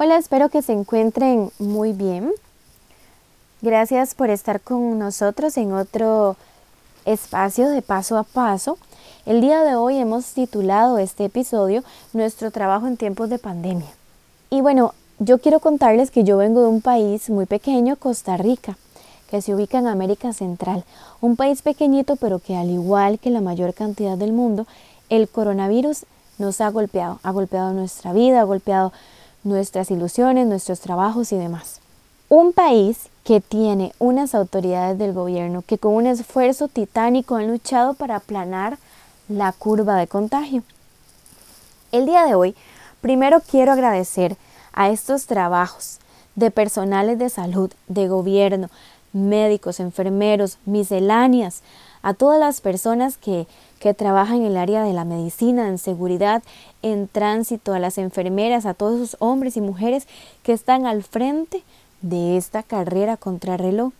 Hola, espero que se encuentren muy bien. Gracias por estar con nosotros en otro espacio de paso a paso. El día de hoy hemos titulado este episodio Nuestro trabajo en tiempos de pandemia. Y bueno, yo quiero contarles que yo vengo de un país muy pequeño, Costa Rica, que se ubica en América Central. Un país pequeñito, pero que al igual que la mayor cantidad del mundo, el coronavirus nos ha golpeado. Ha golpeado nuestra vida, ha golpeado nuestras ilusiones, nuestros trabajos y demás. Un país que tiene unas autoridades del gobierno que con un esfuerzo titánico han luchado para aplanar la curva de contagio. El día de hoy, primero quiero agradecer a estos trabajos de personales de salud, de gobierno, médicos, enfermeros, misceláneas, a todas las personas que, que trabajan en el área de la medicina, en seguridad, en tránsito, a las enfermeras, a todos esos hombres y mujeres que están al frente de esta carrera contra reloj.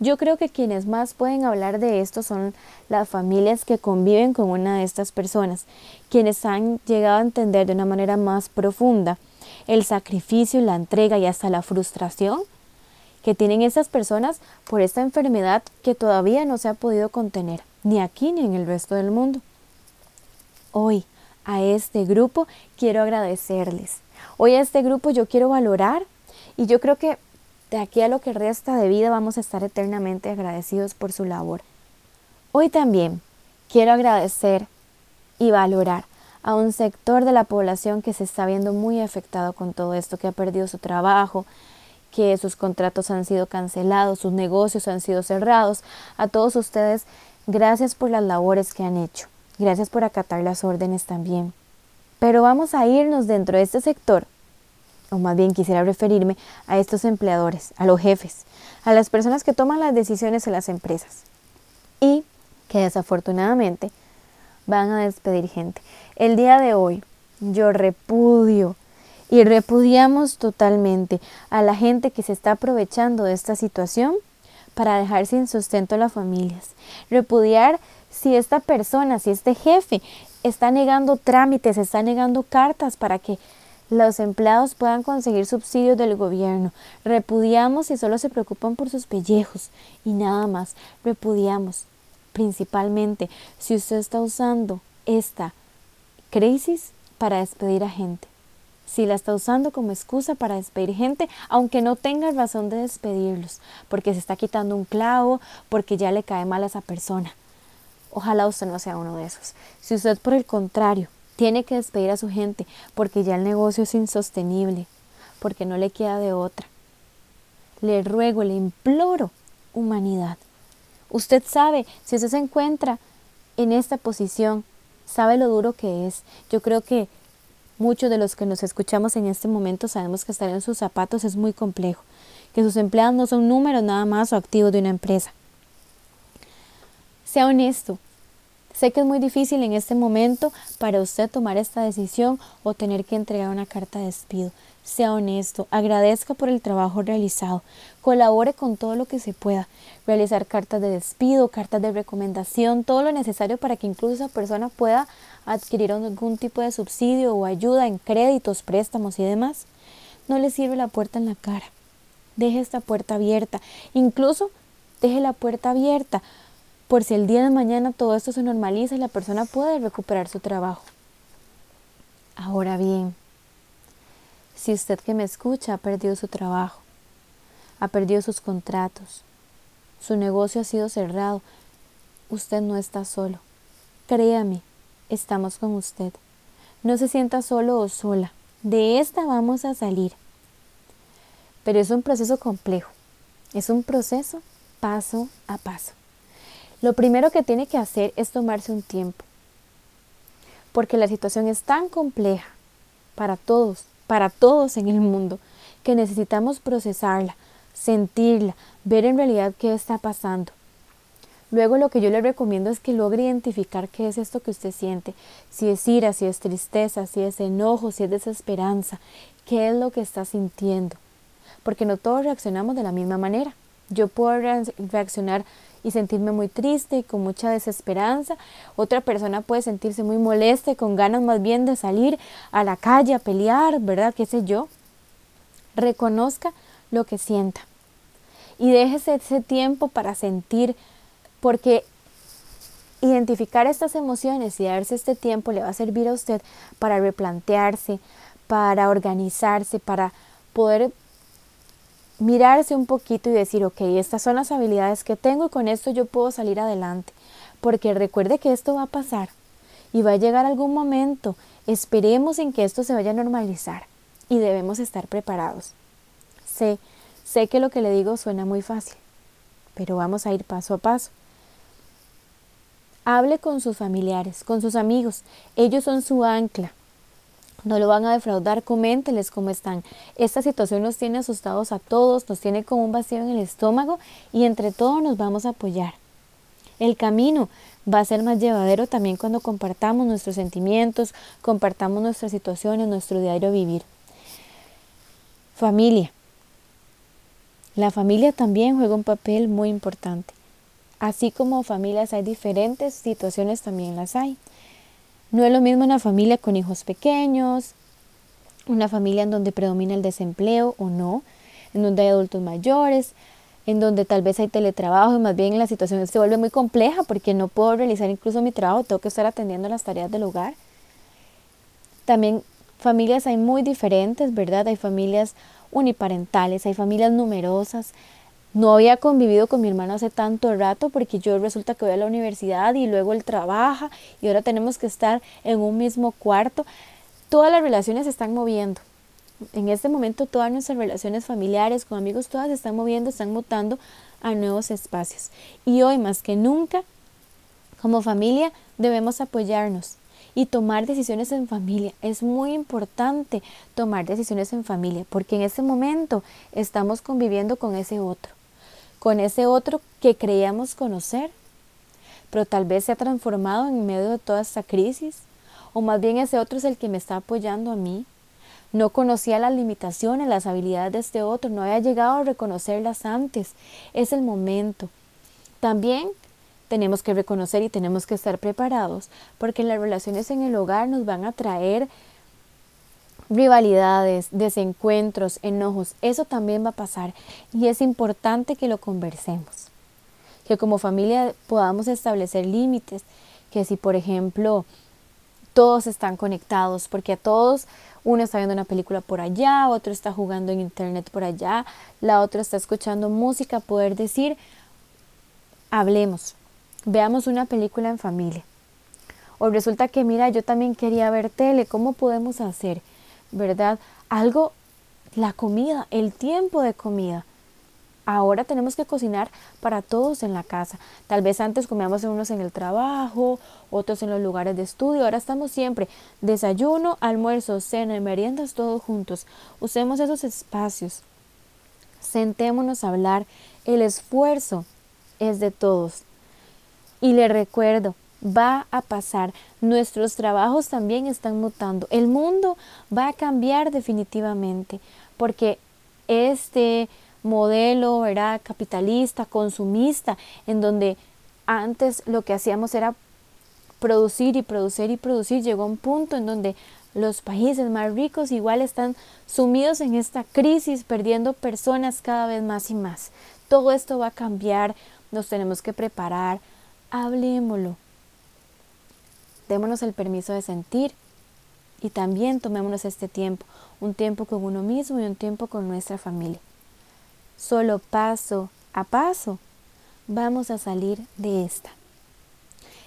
Yo creo que quienes más pueden hablar de esto son las familias que conviven con una de estas personas, quienes han llegado a entender de una manera más profunda el sacrificio, la entrega y hasta la frustración que tienen esas personas por esta enfermedad que todavía no se ha podido contener, ni aquí ni en el resto del mundo. Hoy, a este grupo quiero agradecerles. Hoy a este grupo yo quiero valorar y yo creo que de aquí a lo que resta de vida vamos a estar eternamente agradecidos por su labor. Hoy también quiero agradecer y valorar a un sector de la población que se está viendo muy afectado con todo esto, que ha perdido su trabajo, que sus contratos han sido cancelados, sus negocios han sido cerrados. A todos ustedes, gracias por las labores que han hecho. Gracias por acatar las órdenes también. Pero vamos a irnos dentro de este sector, o más bien quisiera referirme a estos empleadores, a los jefes, a las personas que toman las decisiones en las empresas y que desafortunadamente van a despedir gente. El día de hoy yo repudio y repudiamos totalmente a la gente que se está aprovechando de esta situación para dejar sin sustento a las familias. Repudiar si esta persona, si este jefe está negando trámites, está negando cartas para que los empleados puedan conseguir subsidios del gobierno. Repudiamos si solo se preocupan por sus pellejos y nada más. Repudiamos principalmente si usted está usando esta crisis para despedir a gente. Si la está usando como excusa para despedir gente, aunque no tenga razón de despedirlos, porque se está quitando un clavo, porque ya le cae mal a esa persona. Ojalá usted no sea uno de esos. Si usted por el contrario tiene que despedir a su gente porque ya el negocio es insostenible, porque no le queda de otra, le ruego, le imploro humanidad. Usted sabe, si usted se encuentra en esta posición, sabe lo duro que es. Yo creo que muchos de los que nos escuchamos en este momento sabemos que estar en sus zapatos es muy complejo, que sus empleados no son números nada más o activos de una empresa. Sea honesto. Sé que es muy difícil en este momento para usted tomar esta decisión o tener que entregar una carta de despido. Sea honesto, agradezca por el trabajo realizado, colabore con todo lo que se pueda, realizar cartas de despido, cartas de recomendación, todo lo necesario para que incluso esa persona pueda adquirir algún tipo de subsidio o ayuda en créditos, préstamos y demás. No le sirve la puerta en la cara. Deje esta puerta abierta. Incluso deje la puerta abierta por si el día de mañana todo esto se normaliza y la persona puede recuperar su trabajo. Ahora bien, si usted que me escucha ha perdido su trabajo, ha perdido sus contratos, su negocio ha sido cerrado, usted no está solo. Créame, estamos con usted. No se sienta solo o sola. De esta vamos a salir. Pero es un proceso complejo. Es un proceso paso a paso. Lo primero que tiene que hacer es tomarse un tiempo, porque la situación es tan compleja para todos, para todos en el mundo, que necesitamos procesarla, sentirla, ver en realidad qué está pasando. Luego lo que yo le recomiendo es que logre identificar qué es esto que usted siente, si es ira, si es tristeza, si es enojo, si es desesperanza, qué es lo que está sintiendo, porque no todos reaccionamos de la misma manera. Yo puedo reaccionar y sentirme muy triste y con mucha desesperanza. Otra persona puede sentirse muy molesta y con ganas más bien de salir a la calle a pelear, ¿verdad? ¿Qué sé yo? Reconozca lo que sienta y déjese ese tiempo para sentir, porque identificar estas emociones y darse este tiempo le va a servir a usted para replantearse, para organizarse, para poder mirarse un poquito y decir, ok, estas son las habilidades que tengo y con esto yo puedo salir adelante. Porque recuerde que esto va a pasar y va a llegar algún momento. Esperemos en que esto se vaya a normalizar y debemos estar preparados. Sé, sé que lo que le digo suena muy fácil, pero vamos a ir paso a paso. Hable con sus familiares, con sus amigos. Ellos son su ancla. No lo van a defraudar, coménteles cómo están. Esta situación nos tiene asustados a todos, nos tiene como un vacío en el estómago y entre todos nos vamos a apoyar. El camino va a ser más llevadero también cuando compartamos nuestros sentimientos, compartamos nuestras situaciones, nuestro diario vivir. Familia. La familia también juega un papel muy importante. Así como familias hay diferentes situaciones, también las hay. No es lo mismo una familia con hijos pequeños, una familia en donde predomina el desempleo o no, en donde hay adultos mayores, en donde tal vez hay teletrabajo y más bien la situación se vuelve muy compleja porque no puedo realizar incluso mi trabajo, tengo que estar atendiendo las tareas del hogar. También familias hay muy diferentes, ¿verdad? Hay familias uniparentales, hay familias numerosas, no había convivido con mi hermano hace tanto rato porque yo resulta que voy a la universidad y luego él trabaja y ahora tenemos que estar en un mismo cuarto. Todas las relaciones se están moviendo. En este momento todas nuestras relaciones familiares, con amigos, todas se están moviendo, están mutando a nuevos espacios. Y hoy más que nunca, como familia, debemos apoyarnos y tomar decisiones en familia. Es muy importante tomar decisiones en familia porque en este momento estamos conviviendo con ese otro con ese otro que creíamos conocer, pero tal vez se ha transformado en medio de toda esta crisis, o más bien ese otro es el que me está apoyando a mí. No conocía las limitaciones, las habilidades de este otro, no había llegado a reconocerlas antes. Es el momento. También tenemos que reconocer y tenemos que estar preparados porque las relaciones en el hogar nos van a traer rivalidades, desencuentros, enojos, eso también va a pasar y es importante que lo conversemos. Que como familia podamos establecer límites, que si por ejemplo todos están conectados, porque a todos uno está viendo una película por allá, otro está jugando en internet por allá, la otra está escuchando música, poder decir, hablemos, veamos una película en familia. O resulta que, mira, yo también quería ver tele, ¿cómo podemos hacer? ¿Verdad? Algo, la comida, el tiempo de comida. Ahora tenemos que cocinar para todos en la casa. Tal vez antes comíamos unos en el trabajo, otros en los lugares de estudio. Ahora estamos siempre desayuno, almuerzo, cena y meriendas todos juntos. Usemos esos espacios. Sentémonos a hablar. El esfuerzo es de todos. Y le recuerdo, va a pasar. Nuestros trabajos también están mutando. El mundo va a cambiar definitivamente porque este modelo era capitalista, consumista, en donde antes lo que hacíamos era producir y producir y producir, llegó a un punto en donde los países más ricos igual están sumidos en esta crisis, perdiendo personas cada vez más y más. Todo esto va a cambiar, nos tenemos que preparar, hablemoslo, démonos el permiso de sentir y también tomémonos este tiempo, un tiempo con uno mismo y un tiempo con nuestra familia. Solo paso a paso vamos a salir de esta.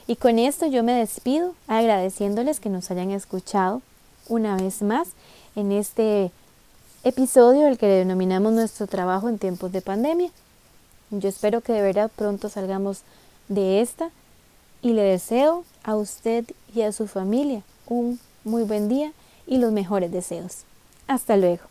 Y con esto yo me despido agradeciéndoles que nos hayan escuchado una vez más en este episodio, el que denominamos nuestro trabajo en tiempos de pandemia. Yo espero que de verdad pronto salgamos de esta y le deseo a usted y a su familia un muy buen día y los mejores deseos. Hasta luego.